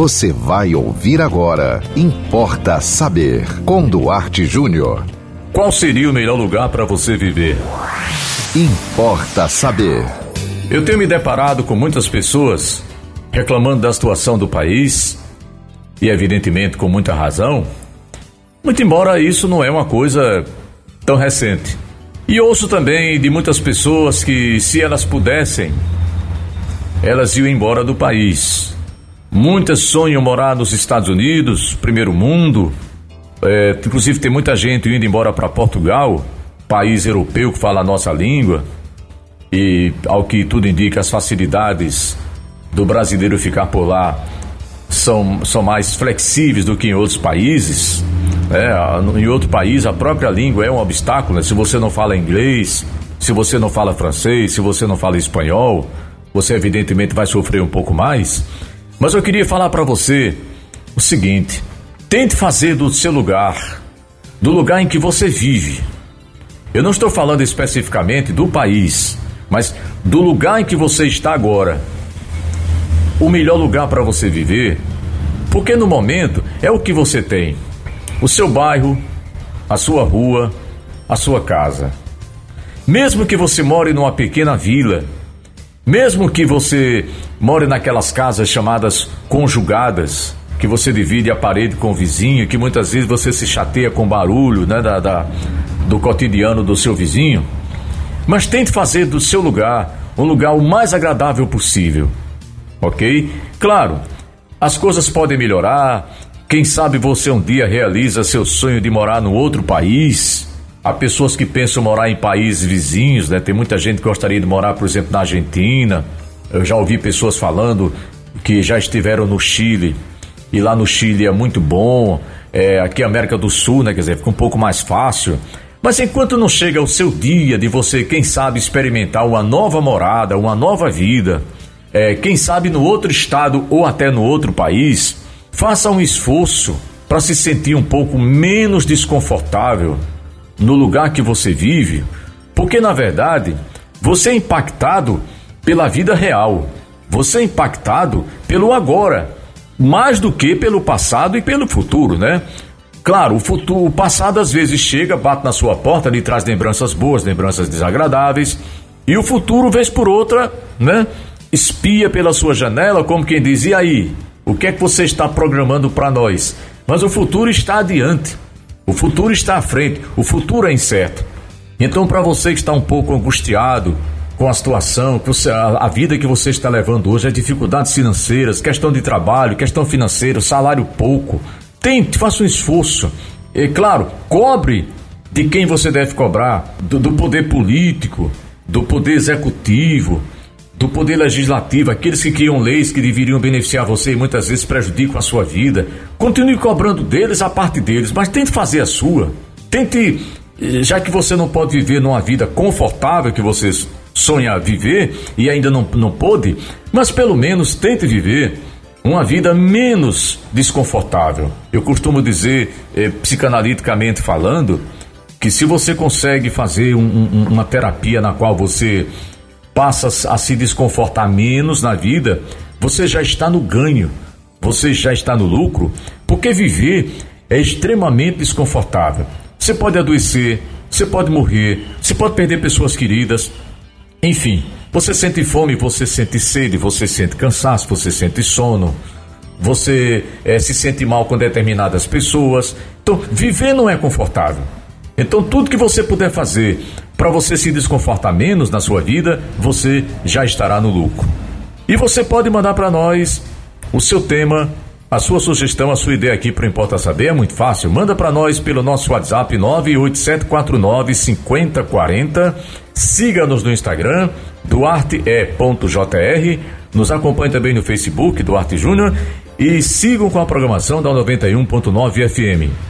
Você vai ouvir agora. Importa saber. Com Duarte Júnior. Qual seria o melhor lugar para você viver? Importa saber. Eu tenho me deparado com muitas pessoas reclamando da situação do país, e evidentemente com muita razão, muito embora isso não é uma coisa tão recente. E ouço também de muitas pessoas que, se elas pudessem, elas iam embora do país. Muitas sonham morar nos Estados Unidos, primeiro mundo. É, inclusive tem muita gente indo embora para Portugal, país europeu que fala a nossa língua. E ao que tudo indica, as facilidades do brasileiro ficar por lá são, são mais flexíveis do que em outros países. É, em outro país, a própria língua é um obstáculo. Né? Se você não fala inglês, se você não fala francês, se você não fala espanhol, você evidentemente vai sofrer um pouco mais. Mas eu queria falar para você o seguinte: tente fazer do seu lugar, do lugar em que você vive. Eu não estou falando especificamente do país, mas do lugar em que você está agora. O melhor lugar para você viver, porque no momento é o que você tem: o seu bairro, a sua rua, a sua casa. Mesmo que você more numa pequena vila, mesmo que você more naquelas casas chamadas conjugadas, que você divide a parede com o vizinho, que muitas vezes você se chateia com barulho né, da, da, do cotidiano do seu vizinho, mas tente fazer do seu lugar um lugar o mais agradável possível, ok? Claro, as coisas podem melhorar. Quem sabe você um dia realiza seu sonho de morar no outro país Há pessoas que pensam morar em países vizinhos, né? Tem muita gente que gostaria de morar, por exemplo, na Argentina. Eu já ouvi pessoas falando que já estiveram no Chile e lá no Chile é muito bom. É, aqui América do Sul, né? Quer dizer, fica um pouco mais fácil. Mas enquanto não chega o seu dia de você, quem sabe, experimentar uma nova morada, uma nova vida, é, quem sabe no outro estado ou até no outro país, faça um esforço para se sentir um pouco menos desconfortável no lugar que você vive, porque na verdade você é impactado pela vida real, você é impactado pelo agora, mais do que pelo passado e pelo futuro, né? Claro, o futuro, o passado às vezes chega, bate na sua porta, lhe traz lembranças boas, lembranças desagradáveis, e o futuro, vez por outra, né? Espia pela sua janela, como quem diz: e aí? O que é que você está programando para nós? Mas o futuro está adiante. O futuro está à frente, o futuro é incerto. Então, para você que está um pouco angustiado com a situação, com a vida que você está levando hoje, as dificuldades financeiras, questão de trabalho, questão financeira, salário pouco, tente, faça um esforço. E claro, cobre de quem você deve cobrar, do, do poder político, do poder executivo, do poder legislativo, aqueles que criam leis que deveriam beneficiar você e muitas vezes prejudicam a sua vida. Continue cobrando deles a parte deles, mas tente fazer a sua. Tente, eh, já que você não pode viver numa vida confortável que você sonha viver e ainda não, não pôde, mas pelo menos tente viver uma vida menos desconfortável. Eu costumo dizer, eh, psicanaliticamente falando, que se você consegue fazer um, um, uma terapia na qual você passa a se desconfortar menos na vida, você já está no ganho, você já está no lucro, porque viver é extremamente desconfortável. Você pode adoecer, você pode morrer, você pode perder pessoas queridas, enfim, você sente fome, você sente sede, você sente cansaço, você sente sono, você é, se sente mal com determinadas pessoas. Então, viver não é confortável. Então, tudo que você puder fazer para você se desconfortar menos na sua vida, você já estará no lucro. E você pode mandar para nós o seu tema, a sua sugestão, a sua ideia aqui para Importa Saber. É muito fácil. Manda para nós pelo nosso WhatsApp 98749 5040. Siga-nos no Instagram, duarte.jr. Nos acompanhe também no Facebook, Duarte Júnior. E sigam com a programação da 91.9 FM.